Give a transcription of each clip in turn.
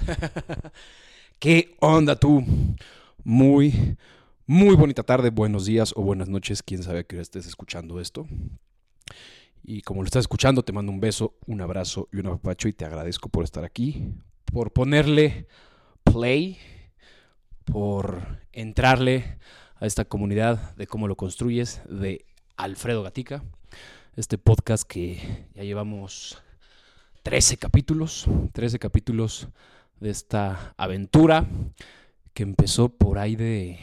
¿Qué onda tú? Muy, muy bonita tarde, buenos días o buenas noches, quién sabe que estés escuchando esto. Y como lo estás escuchando, te mando un beso, un abrazo y un apapacho y te agradezco por estar aquí, por ponerle play, por entrarle a esta comunidad de cómo lo construyes de Alfredo Gatica, este podcast que ya llevamos 13 capítulos, 13 capítulos de esta aventura que empezó por ahí de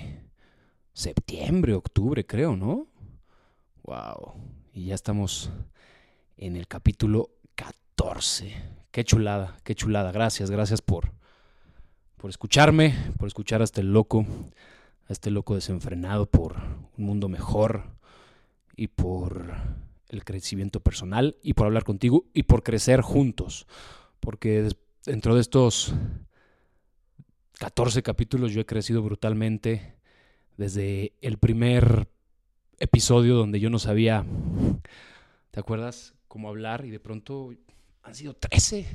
septiembre, octubre, creo, ¿no? Wow. Y ya estamos en el capítulo 14. Qué chulada, qué chulada. Gracias, gracias por, por escucharme, por escuchar a este loco, a este loco desenfrenado por un mundo mejor y por el crecimiento personal y por hablar contigo y por crecer juntos. Porque dentro de estos 14 capítulos yo he crecido brutalmente desde el primer episodio donde yo no sabía, ¿te acuerdas? Cómo hablar y de pronto han sido 13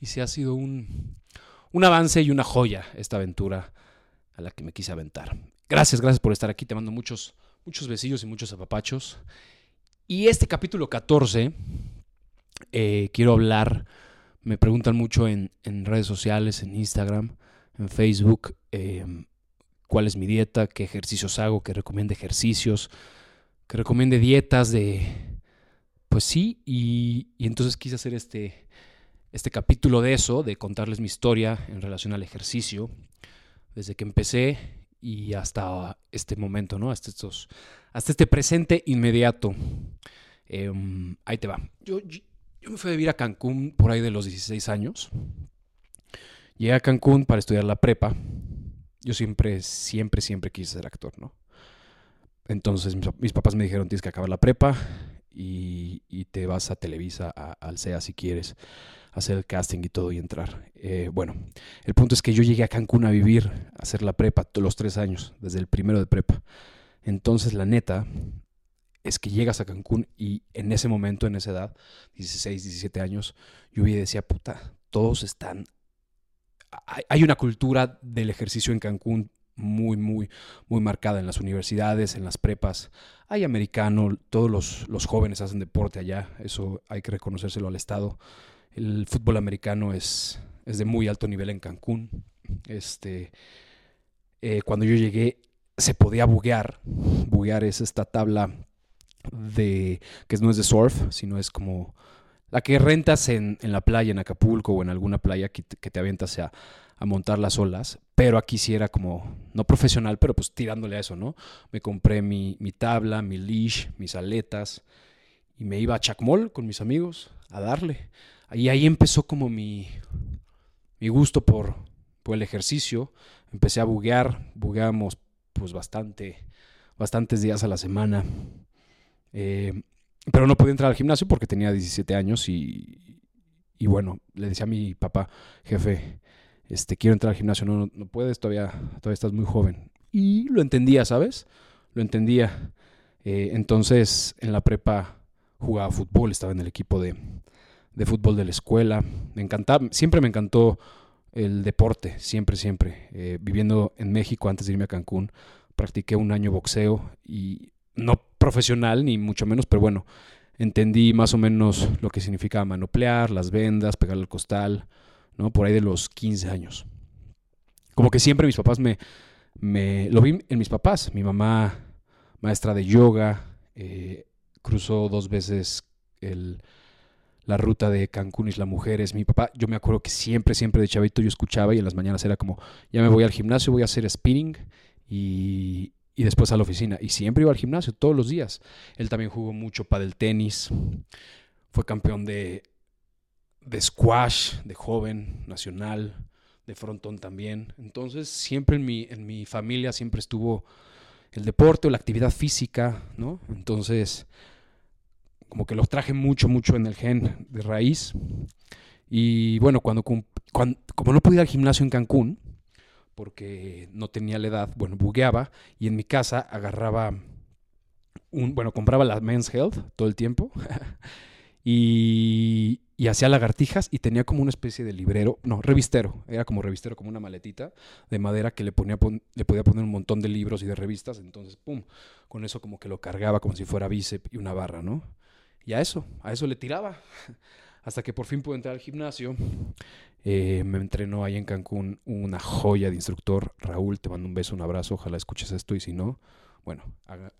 y se ha sido un, un avance y una joya esta aventura a la que me quise aventar. Gracias, gracias por estar aquí. Te mando muchos, muchos besillos y muchos apapachos. Y este capítulo 14, eh, quiero hablar, me preguntan mucho en, redes sociales, en Instagram, en Facebook, em, cuál es mi dieta, qué ejercicios hago, que recomiende ejercicios, que recomiende dietas de... Pues sí, y, y entonces quise hacer este, este capítulo de eso, de contarles mi historia en relación al ejercicio, desde que empecé y hasta este momento, ¿no? Hasta, estos, hasta este presente inmediato. Em, ahí te va. Yo, yo, me fui a vivir a Cancún por ahí de los 16 años. Llegué a Cancún para estudiar la prepa. Yo siempre, siempre, siempre quise ser actor, ¿no? Entonces mis, papás me dijeron, tienes que acabar la prepa y, y te vas a Televisa, al CEA si quieres hacer el casting y todo y entrar. Eh, bueno, el punto es que yo llegué a Cancún a vivir, a hacer la prepa, los tres años, desde el primero de prepa. Entonces, la neta es que llegas a Cancún y en ese momento, en esa edad, 16, 17 años, yo vi y decía, puta, todos están... Hay una cultura del ejercicio en Cancún muy, muy, muy marcada en las universidades, en las prepas. Hay americano, todos los, los jóvenes hacen deporte allá, eso hay que reconocérselo al Estado. El fútbol americano es, es de muy alto nivel en Cancún. Este, eh, cuando yo llegué se podía buguear. Buguear es esta tabla de que no es de surf, sino es como la que rentas en, en la playa, en Acapulco o en alguna playa que te, que te avientas a, a, montar las olas. Pero aquí sí era como, no profesional, pero pues tirándole a eso, ¿no? Me compré mi, mi tabla, mi leash, mis aletas y me iba a Chacmol con mis amigos a darle. Y ahí empezó como mi, mi gusto por, por el ejercicio. Empecé a buguear, bugueamos pues bastante, bastantes días a la semana. Eh, pero no podía entrar al gimnasio porque tenía 17 años y, y, bueno, le decía a mi papá, jefe, este, quiero entrar al gimnasio, no, no, puedes, todavía, todavía estás muy joven. Y lo entendía, ¿sabes? Lo entendía. Eh, entonces, en la prepa jugaba fútbol, estaba en el equipo de, de fútbol de la escuela. Me encantaba, siempre me encantó el deporte, siempre, siempre. Eh, viviendo en México antes de irme a Cancún, practiqué un año boxeo y no profesional ni mucho menos, pero bueno, entendí más o menos lo que significaba manoplear, las vendas, pegarle al costal, ¿no? Por ahí de los 15 años. Como que siempre mis papás me, me lo vi en mis papás. Mi mamá, maestra de yoga, eh, cruzó dos veces el, la ruta de Cancún Isla Mujeres. Mi papá, yo me acuerdo que siempre, siempre de chavito yo escuchaba y en las mañanas era como, ya me voy al gimnasio, voy a hacer spinning y, y después a la oficina. Y siempre iba al gimnasio, todos los días. Él también jugó mucho del tenis, fue campeón de, de squash, de joven, nacional, de frontón también. Entonces, siempre en mi, en mi familia siempre estuvo el deporte o la actividad física, ¿no? Entonces, como que los traje mucho, mucho en el gen de raíz. Y bueno, cuando, como no pude ir al gimnasio en Cancún, porque no tenía la edad, bueno, bugueaba y en mi casa agarraba bueno, compraba la Men's Health todo el tiempo y, y hacía lagartijas y tenía como una especie de librero, no, revistero, era como revistero, como una maletita de madera que le, ponía, le podía poner un montón de libros y de revistas, entonces, pum, con eso como que lo cargaba como si fuera bíceps y una barra, ¿no? Y a eso, a eso le tiraba, hasta que por fin pude entrar al gimnasio, eh, me entrenó ahí en Cancún una joya de instructor, Raúl, te mando un beso, un abrazo, ojalá escuches esto y si no, bueno,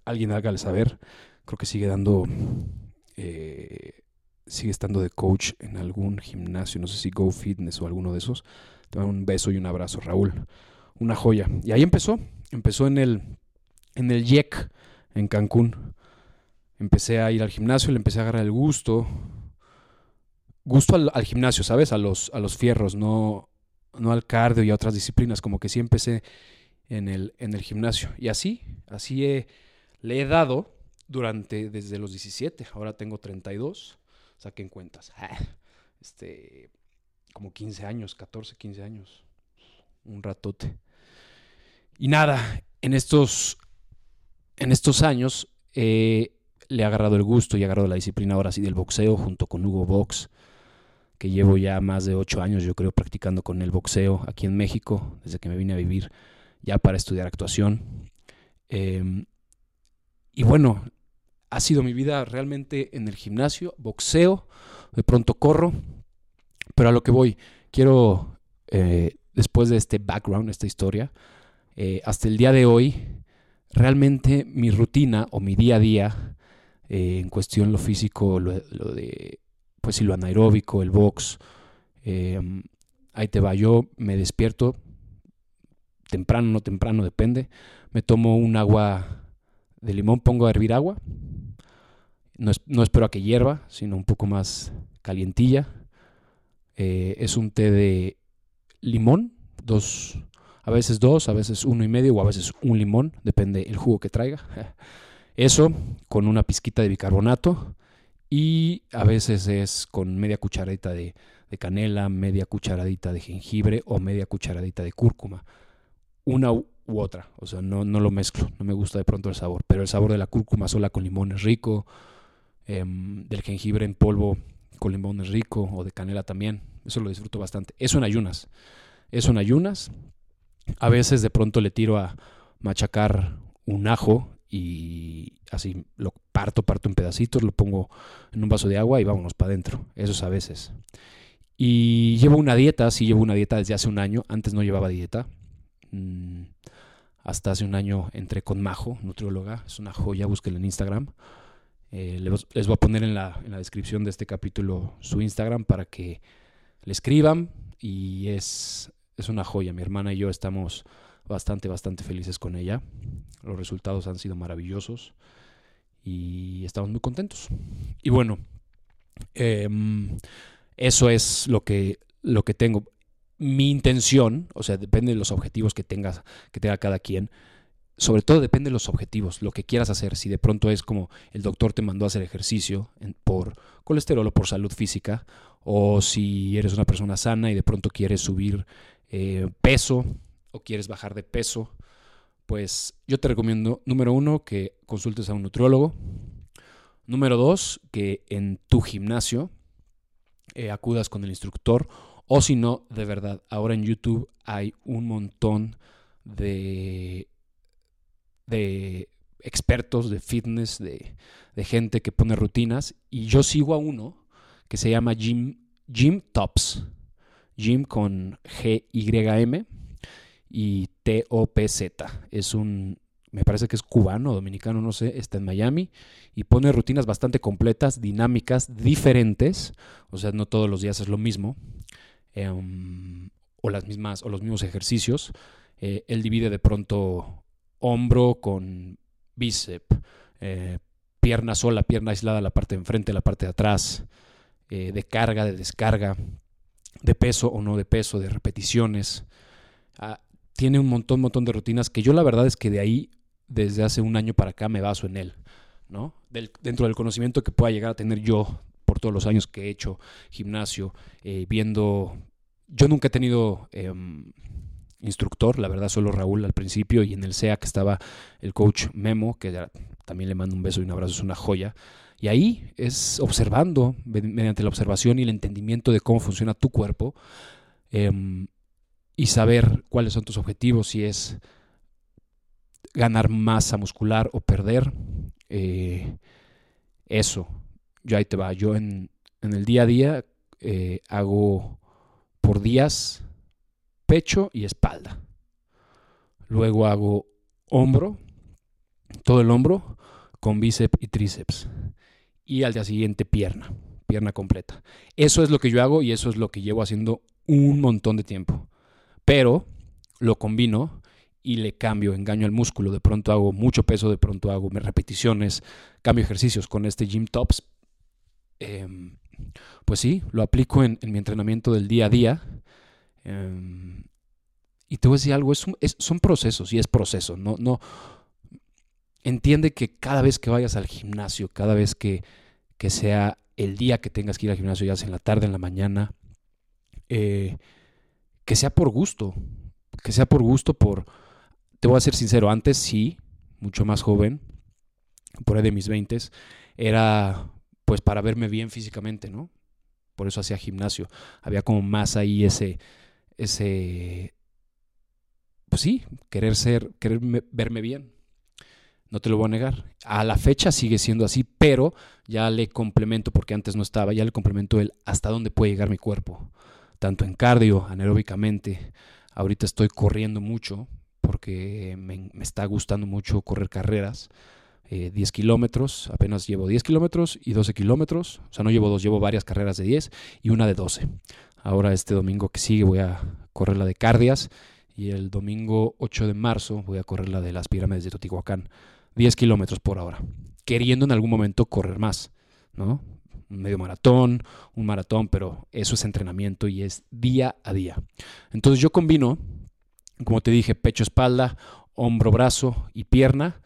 alguien hágale saber, creo que sigue dando... Eh, sigue estando de coach en algún gimnasio, no sé si Go Fitness o alguno de esos. Te mando un beso y un abrazo, Raúl. Una joya. Y ahí empezó. Empezó en el, en el YEC, en Cancún. Empecé a ir al gimnasio, le empecé a agarrar el gusto. Gusto al, gimnasio, ¿sabes? A los, a los fierros, no, no al cardio y a otras disciplinas. Como que sí empecé en el, en el gimnasio. Y así, así le he dado durante desde los 17. Ahora tengo 32 saquen cuentas. Este, como 15 años, 14, 15 años. Un ratote. Y nada, en estos, en estos años eh, le he agarrado el gusto y he agarrado la disciplina ahora sí del boxeo junto con Hugo Box, que llevo ya más de 8 años, yo creo, practicando con el boxeo aquí en México, desde que me vine a vivir ya para estudiar actuación. Em, y bueno, ha sido mi vida realmente en el gimnasio, boxeo, de pronto corro, pero a lo que voy, quiero, eh, después de este background, esta historia, eh, hasta el día de hoy, realmente mi rutina o mi día a día, eh, en cuestión lo físico, lo, de, pues si lo anaeróbico, el box, ahí te va, yo me despierto, temprano, no temprano, depende, me tomo un agua de limón, pongo a hervir agua, no, espero a que hierva, sino un poco más calientilla. Eh, es un té de limón, dos, a veces dos, a veces uno y medio o a veces un limón, depende el jugo que traiga. Eso con una pizquita de bicarbonato y a veces es con media cucharadita de, canela, media cucharadita de jengibre o media cucharadita de cúrcuma. Una u otra, o sea, no, no lo mezclo, no me gusta de pronto el sabor, pero el sabor de la cúrcuma sola con limón es rico, Em, del jengibre en polvo con limón es rico o de canela también. Eso lo disfruto bastante. Eso en ayunas. Eso en ayunas. A veces de pronto le tiro a machacar un ajo y así lo parto, parto en pedacitos, lo pongo en un vaso de agua y vámonos para adentro. Eso es a veces. Y llevo una dieta, sí llevo una dieta desde hace un año. Antes no llevaba dieta. Mm, hasta hace un año entré con Majo, nutrióloga. Es una joya, búsquela en Instagram. Eh, les, voy a poner en la, en la, descripción de este capítulo su Instagram para que le escriban y es, es una joya. Mi hermana y yo estamos bastante, bastante felices con ella. Los resultados han sido maravillosos y estamos muy contentos. Y bueno, em, eso es lo que, lo que tengo. Mi intención, o sea, depende de los objetivos que tengas, que tenga cada quien sobre todo depende de los objetivos, lo que quieras hacer. Si de pronto es como el doctor te mandó a hacer ejercicio por colesterol o por salud física, o si eres una persona sana y de pronto quieres subir eh, peso quieres bajar de peso, pues yo te recomiendo, número uno, que consultes a un nutriólogo. Número dos, que en tu gimnasio eh, acudas con el instructor. O si no, de verdad, ahora en YouTube hay un montón de de expertos de fitness, de, gente que pone rutinas, y yo sigo a uno que se llama Jim, Jim Tops, Jim con G-Y-M y T-O-P-Z. Es un, me parece que es cubano, dominicano, no sé, está en Miami y pone rutinas bastante completas, dinámicas, diferentes, o sea, no todos los días es lo mismo, em, o las mismas, o los mismos ejercicios. Eh, él divide de pronto hombro con bíceps, eh, pierna sola, pierna aislada, la parte de enfrente, la parte de atrás, eh, de carga, de descarga, de peso o no de peso, de repeticiones. Ah, tiene un montón, montón de rutinas que yo la verdad es que de ahí, desde hace un año para acá, me baso en él, ¿no? dentro del conocimiento que pueda llegar a tener yo por todos los años que he hecho gimnasio, eh, viendo... Yo nunca he tenido em, instructor, la verdad solo Raúl al principio y en el SEA que estaba el coach Memo, que también le mando un beso y un abrazo, es una joya. Y ahí es observando, mediante la observación y el entendimiento de cómo funciona tu cuerpo em, y saber cuáles son tus objetivos, si es ganar masa muscular o perder. Eh, eso, yo ahí te va. Yo en, el día a día eh, hago por días pecho y espalda. Luego hago hombro, todo el hombro, con bíceps y tríceps y al día siguiente pierna, pierna completa. Eso es lo que yo hago y eso es lo que llevo haciendo un montón de tiempo. Pero lo combino y le cambio, engaño al músculo. De pronto hago mucho peso, de pronto hago repeticiones, cambio ejercicios con este Gym Tops. Em, pues sí, lo aplico en, mi entrenamiento del día a día. Em, y te voy a decir algo, es, son procesos y es proceso. No, no, entiende que cada vez que vayas al gimnasio, cada vez que, sea el día que tengas que ir al gimnasio, ya sea en la tarde, en la mañana, eh, que sea por gusto, que sea por gusto, por, te voy a ser sincero, antes sí, mucho más joven, por ahí de mis 20, era pues para verme bien físicamente, ¿no? Por eso hacía gimnasio. Había como más ahí ese, ese, pues sí, querer ser, querer verme bien. No te lo voy a negar. A la fecha sigue siendo así, pero ya le complemento, porque antes no estaba, ya le complemento el hasta dónde puede llegar mi cuerpo. Tanto en cardio, anaeróbicamente. Ahorita estoy corriendo mucho, porque me, está gustando mucho correr carreras. 10 eh, kilómetros, apenas llevo 10 kilómetros y 12 kilómetros. O sea, no llevo dos, llevo varias carreras de 10 y una de 12. Ahora este domingo que sigue voy a correr la de Cardias y el domingo 8 de marzo voy a correr la de las pirámides de Totihuacán. 10 kilómetros por hora, queriendo en algún momento correr más, ¿no? Un medio maratón, un maratón, pero eso es entrenamiento y es día a día. Entonces yo combino, como te dije, pecho, espalda, hombro, brazo y pierna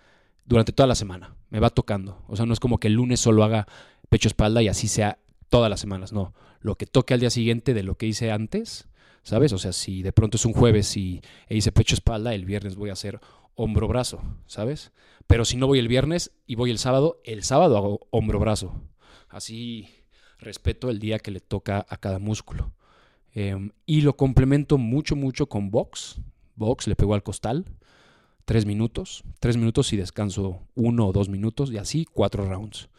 durante toda la semana. Me va tocando. O sea, no es como que el lunes solo haga pecho, espalda y así sea todas las semanas. No, lo que toque al día siguiente de lo que hice antes, ¿sabes? O sea, si de pronto es un jueves y e hice pecho, espalda, el viernes voy a hacer hombro-brazo, ¿sabes? Pero si no voy el viernes y voy el sábado, el sábado hago hombro-brazo. Así respeto el día que le toca a cada músculo. Em, y lo complemento mucho, mucho con box. Box, le pego al costal. Tres minutos. Tres minutos y descanso uno o dos minutos. Y así cuatro rounds.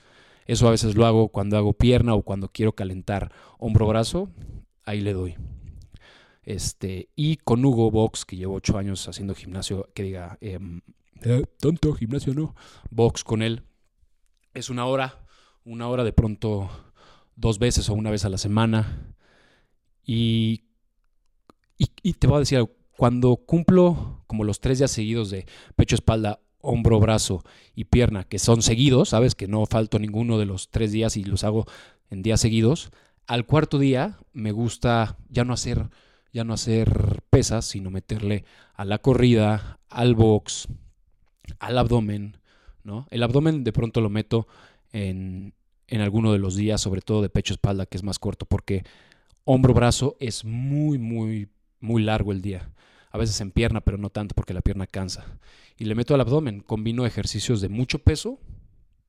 Eso a veces lo hago cuando hago pierna o cuando quiero calentar hombro-brazo. Ahí le doy. Este, y con Hugo Box, que llevo ocho años haciendo gimnasio, que diga, em, eh, tonto, gimnasio no, box con él. Es una hora, una hora de pronto dos veces o una vez a la semana. Y, y, te voy a decir cuando cumplo como los tres días seguidos de pecho, espalda, hombro, brazo y pierna, que son seguidos, sabes que no falto ninguno de los tres días y los hago en días seguidos, al cuarto día me gusta ya no hacer ya no hacer pesas, sino meterle a la corrida, al box, al abdomen, ¿no? El abdomen de pronto lo meto en, en alguno de los días, sobre todo de pecho-espalda, que es más corto, porque hombro-brazo es muy, muy, muy largo el día. A veces en pierna, pero no tanto porque la pierna cansa. Y le meto al abdomen, combino ejercicios de mucho peso,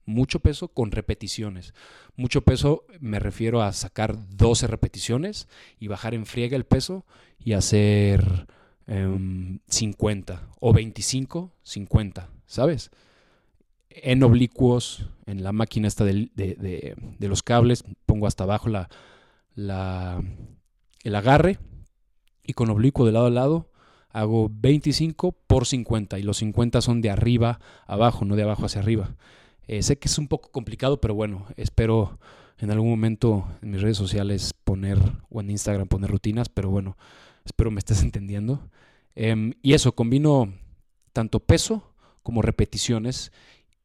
mucho peso con repeticiones. Mucho peso me refiero a sacar 12 repeticiones y bajar en friega el peso y hacer 50 em, o 25, 50, ¿sabes? En oblicuos, en la máquina esta de, de, los cables, pongo hasta abajo la, la, el agarre y con oblicuo de lado a lado hago 25 por 50 y los 50 son de arriba abajo, no de abajo hacia arriba. Eh, sé que es un poco complicado, pero bueno, espero en algún momento en mis redes sociales poner, o en Instagram poner rutinas, pero bueno, espero me estés entendiendo. Em, y eso, combino tanto peso como repeticiones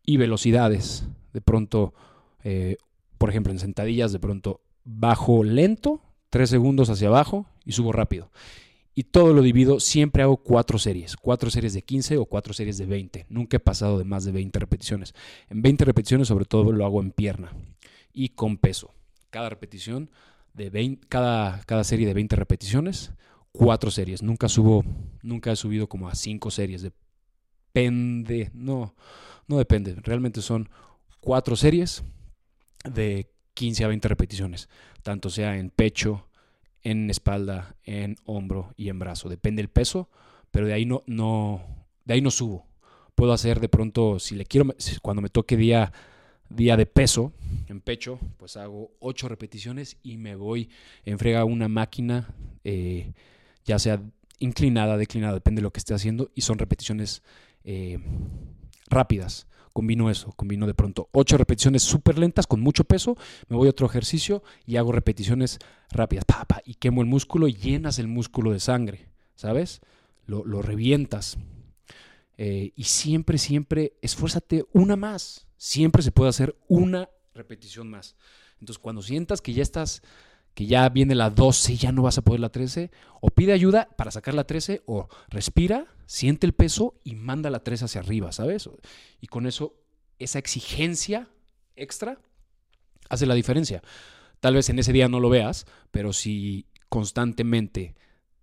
y velocidades. De pronto, eh, por ejemplo, en sentadillas, de pronto bajo lento, tres segundos hacia abajo y subo rápido y todo lo divido, siempre hago cuatro series, cuatro series de 15 o cuatro series de 20. Nunca he pasado de más de 20 repeticiones. En 20 repeticiones sobre todo lo hago en pierna y con peso. Cada repetición de 20, cada, cada serie de 20 repeticiones cuatro series. Nunca subo, nunca he subido como a cinco series. Depende, no, no depende. Realmente son cuatro series de 15 a 20 repeticiones, tanto sea en pecho, en espalda, en hombro y en brazo. Depende el peso, pero de ahí no, no, de ahí no subo. Puedo hacer de pronto, si le quiero, cuando me toque día, día de peso en pecho, pues hago ocho repeticiones y me voy en frega una máquina, eh, ya sea inclinada, declinada, depende de lo que esté haciendo, y son repeticiones eh, rápidas combino eso, combino de pronto ocho repeticiones súper lentas con mucho peso, me voy a otro ejercicio y hago repeticiones rápidas, pa, y quemo el músculo y llenas el músculo de sangre, ¿sabes? Lo, revientas. Eh, y siempre, siempre esfuérzate una más. Siempre se puede hacer una repetición más. Entonces, cuando sientas que ya estás, que ya viene la 12 y ya no vas a poder la 13, o pide ayuda para sacar la 13, o respira siente el peso y manda la 3 hacia arriba, ¿sabes? Y con eso, esa exigencia extra hace la diferencia. Tal vez en ese día no lo veas, pero si constantemente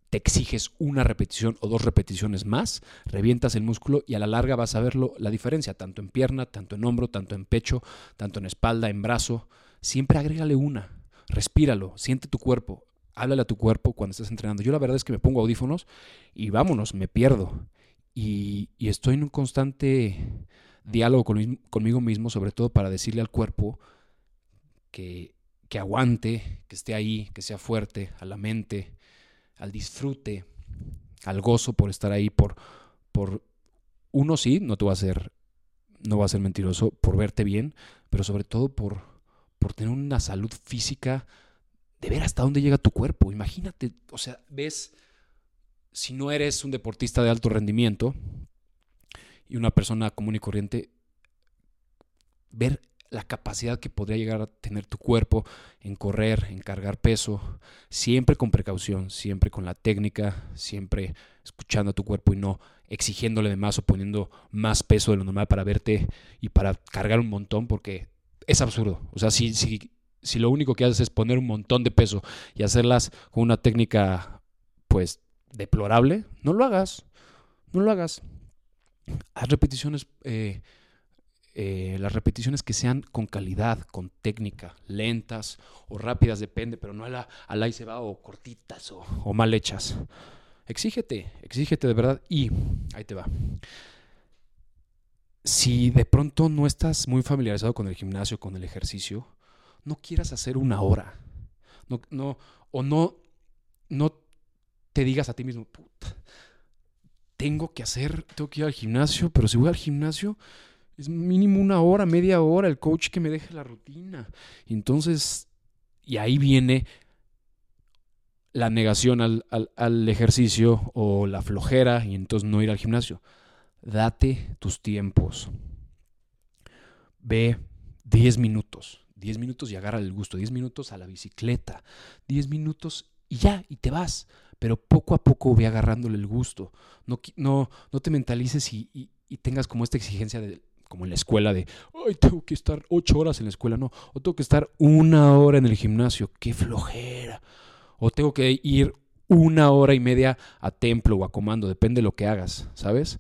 te exiges una repetición o dos repeticiones más, revientas el músculo y a la larga vas a ver la diferencia, tanto en pierna, tanto en hombro, tanto en pecho, tanto en espalda, en brazo. Siempre agrégale una, respíralo, siente tu cuerpo, háblale a tu cuerpo cuando estás entrenando. Yo la verdad es que me pongo audífonos y vámonos, me pierdo. Y, estoy en un constante diálogo conmigo mismo, sobre todo para decirle al cuerpo que, que aguante, que esté ahí, que sea fuerte, a la mente, al disfrute, al gozo por estar ahí, por, por uno sí, no te va a ser, no va a ser mentiroso, por verte bien, pero sobre todo por, por tener una salud física de ver hasta dónde llega tu cuerpo. Imagínate, o sea, ves, si no eres un deportista de alto rendimiento y una persona común y corriente, ver la capacidad que podría llegar a tener tu cuerpo en correr, en cargar peso, siempre con precaución, siempre con la técnica, siempre escuchando a tu cuerpo y no exigiéndole de más o poniendo más peso de lo normal para verte y para cargar un montón, porque es absurdo. O sea, si, si si lo único que haces es poner un montón de peso y hacerlas con una técnica, pues, deplorable, no lo hagas. No lo hagas. Haz repeticiones, eh, eh, las repeticiones que sean con calidad, con técnica, lentas o rápidas, depende, pero no a la, a y se va o cortitas o, o mal hechas. Exígete, exígete de verdad y ahí te va. Si de pronto no estás muy familiarizado con el gimnasio, con el ejercicio, no quieras hacer una hora. O no, no te digas a ti mismo, tengo que hacer, tengo que ir al gimnasio, pero si voy al gimnasio, es mínimo una hora, media hora, el coach que me deje la rutina. Y entonces, y ahí viene la negación al, al, ejercicio o la flojera y entonces no ir al gimnasio. Date tus tiempos. Ve 10 minutos. 10 minutos y agarra el gusto, 10 minutos a la bicicleta, 10 minutos y ya, y te vas. Pero poco a poco ve agarrándole el gusto. No, no, no te mentalices y, y, tengas como esta exigencia de, como en la escuela de, ay, tengo que estar 8 horas en la escuela, no, o tengo que estar una hora en el gimnasio, qué flojera. O tengo que ir una hora y media a templo o a comando, depende de lo que hagas, ¿sabes?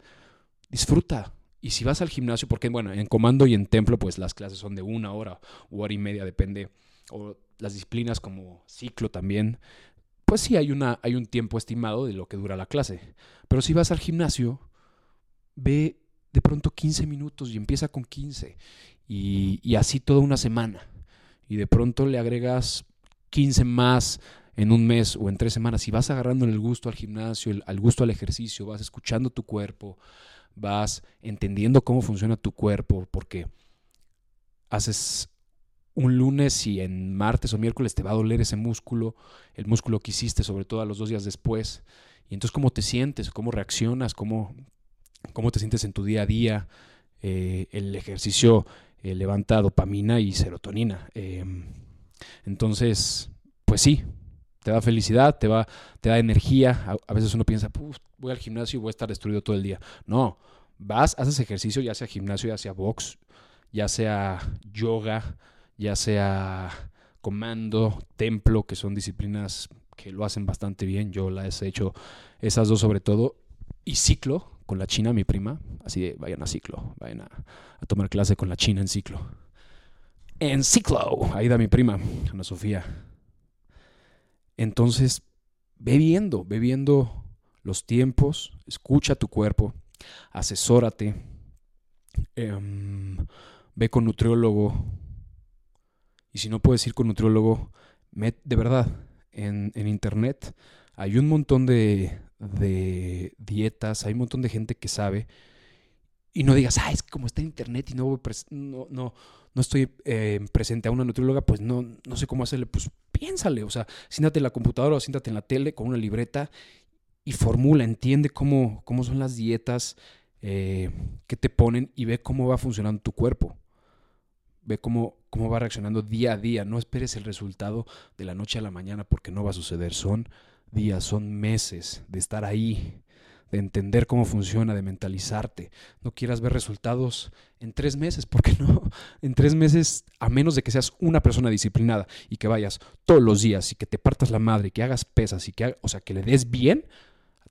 Disfruta, y si vas al gimnasio, porque bueno, en comando y en templo, pues las clases son de una hora o hora y media, depende. O las disciplinas como ciclo también. Pues sí, hay, una, hay un tiempo estimado de lo que dura la clase. Pero si vas al gimnasio, ve de pronto 15 minutos y empieza con 15. Y, y así toda una semana. Y de pronto le agregas 15 más en un mes o en tres semanas. Y vas agarrando el gusto al gimnasio, el, al gusto al ejercicio, vas escuchando tu cuerpo, vas entendiendo cómo funciona tu cuerpo, porque haces un lunes y en martes o miércoles te va a doler ese músculo, el músculo que hiciste, sobre todo a los dos días después. Y entonces cómo te sientes, cómo reaccionas, cómo, cómo te sientes en tu día a día. Eh, el ejercicio eh, levanta dopamina y serotonina. Em, entonces, pues sí, te da felicidad, te, va, te da energía. A, veces uno piensa, voy al gimnasio y voy a estar destruido todo el día. No, vas, haces ejercicio, ya sea gimnasio, ya sea box, ya sea yoga, ya sea comando, templo, que son disciplinas que lo hacen bastante bien. Yo las he hecho esas dos sobre todo. Y ciclo con la china, mi prima. Así de, vayan a ciclo, vayan a, a tomar clase con la china en ciclo. En ciclo, ahí da mi prima, Ana Sofía. Entonces, ve viendo, ve viendo los tiempos, escucha tu cuerpo, asesórate, em, ve con nutriólogo. Y si no puedes ir con nutriólogo, de verdad, en, internet hay un montón de, de, dietas, hay un montón de gente que sabe. Y no digas, ah, es que como está en internet y no, no, no, estoy eh, presente a una nutrióloga, pues no, no sé cómo hacerle. Pues piénsale, o sea, siéntate en la computadora o siéntate en la tele con una libreta y formula, entiende cómo, cómo son las dietas eh, que te ponen y ve cómo va funcionando tu cuerpo. Ve cómo, cómo va reaccionando día a día. No esperes el resultado de la noche a la mañana porque no va a suceder. Son días, son meses de estar ahí, de entender cómo funciona, de mentalizarte. No quieras ver resultados en tres meses, porque no, en tres meses, a menos de que seas una persona disciplinada y que vayas todos los días y que te partas la madre, y que hagas pesas y que, o sea, que le des bien,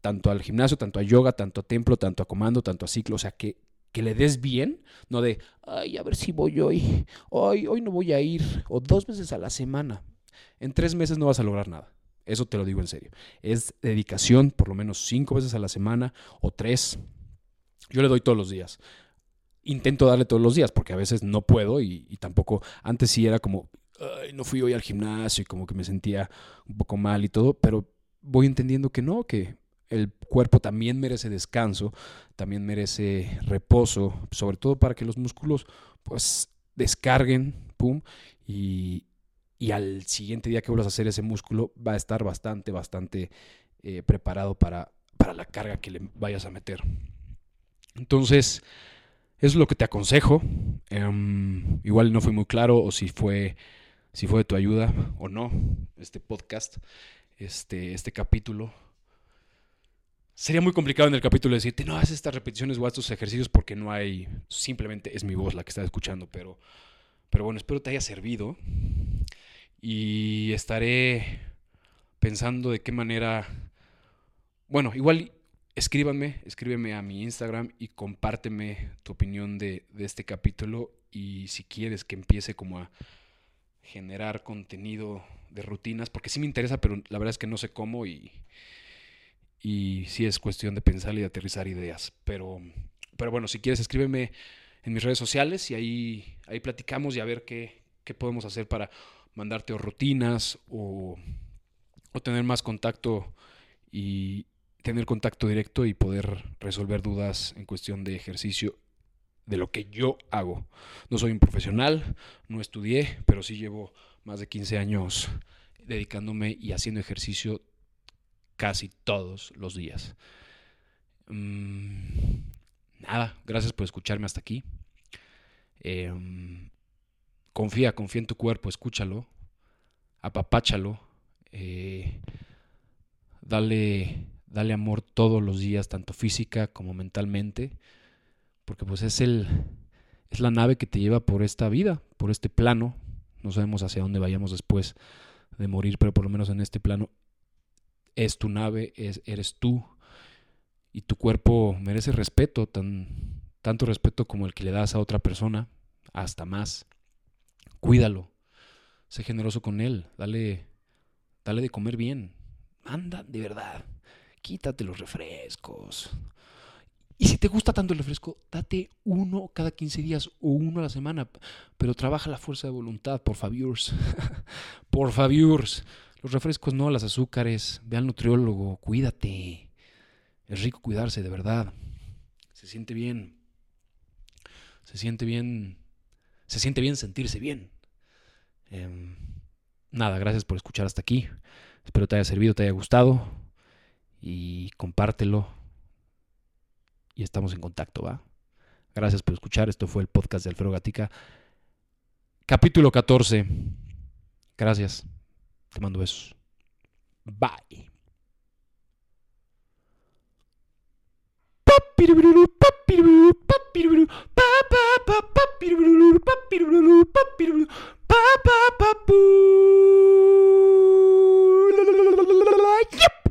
tanto al gimnasio, tanto a yoga, tanto a templo, tanto a comando, tanto a ciclo, o sea, que, que le des bien, no de, ay, a ver si voy hoy, hoy, hoy no voy a ir, o dos veces a la semana. En tres meses no vas a lograr nada. Eso te lo digo en serio. Es dedicación por lo menos cinco veces a la semana o tres. Yo le doy todos los días. Intento darle todos los días porque a veces no puedo y, tampoco, antes sí era como, no fui hoy al gimnasio y como que me sentía un poco mal y todo, pero voy entendiendo que no, que el cuerpo también merece descanso, también merece reposo, sobre todo para que los músculos pues descarguen, pum, y, y al siguiente día que vuelvas a hacer ese músculo va a estar bastante, bastante eh, preparado para, para la carga que le vayas a meter. Entonces, es lo que te aconsejo. Em, igual no fue muy claro o si fue, si fue de tu ayuda o no este podcast, este, este capítulo. Sería muy complicado en el capítulo decirte, no, haz estas repeticiones o haz estos ejercicios porque no hay, simplemente es mi voz la que estás escuchando, pero, pero bueno, espero te haya servido y estaré pensando de qué manera, bueno, igual escríbanme, escríbeme a mi Instagram y compárteme tu opinión de, este capítulo y si quieres que empiece como a generar contenido de rutinas, porque sí me interesa, pero la verdad es que no sé cómo y, y sí es cuestión de pensar y de aterrizar ideas. Pero, pero bueno, si quieres escríbeme en mis redes sociales y ahí, ahí platicamos y a ver qué, qué podemos hacer para mandarte rutinas o, o tener más contacto y tener contacto directo y poder resolver dudas en cuestión de ejercicio de lo que yo hago. No soy un profesional, no estudié, pero sí llevo más de 15 años dedicándome y haciendo ejercicio casi todos los días. Mm, nada, gracias por escucharme hasta aquí. Em, confía, confía en tu cuerpo, escúchalo, apapáchalo, eh, dale, dale amor todos los días, tanto física como mentalmente, porque pues es el, es la nave que te lleva por esta vida, por este plano. No sabemos hacia dónde vayamos después de morir, pero por lo menos en este plano es tu nave, es, eres tú y tu cuerpo merece respeto, tan, tanto respeto como el que le das a otra persona, hasta más cuídalo, sé generoso con él, dale, dale de comer bien, anda de verdad, quítate los refrescos. Y si te gusta tanto el refresco, date uno cada 15 días o uno a la semana, pero trabaja la fuerza de voluntad, por favor. por favor. Los refrescos no, las azúcares, ve al nutriólogo, cuídate. Es rico cuidarse, de verdad. Se siente bien. Se siente bien. Se siente bien sentirse bien. Em, nada, gracias por escuchar hasta aquí. Espero te haya servido, te haya gustado. Y compártelo. Y estamos en contacto, ¿va? Gracias por escuchar. Esto fue el podcast de Alfredo Gatica. Capítulo 14. Gracias. Te mando besos. Bye. Yep.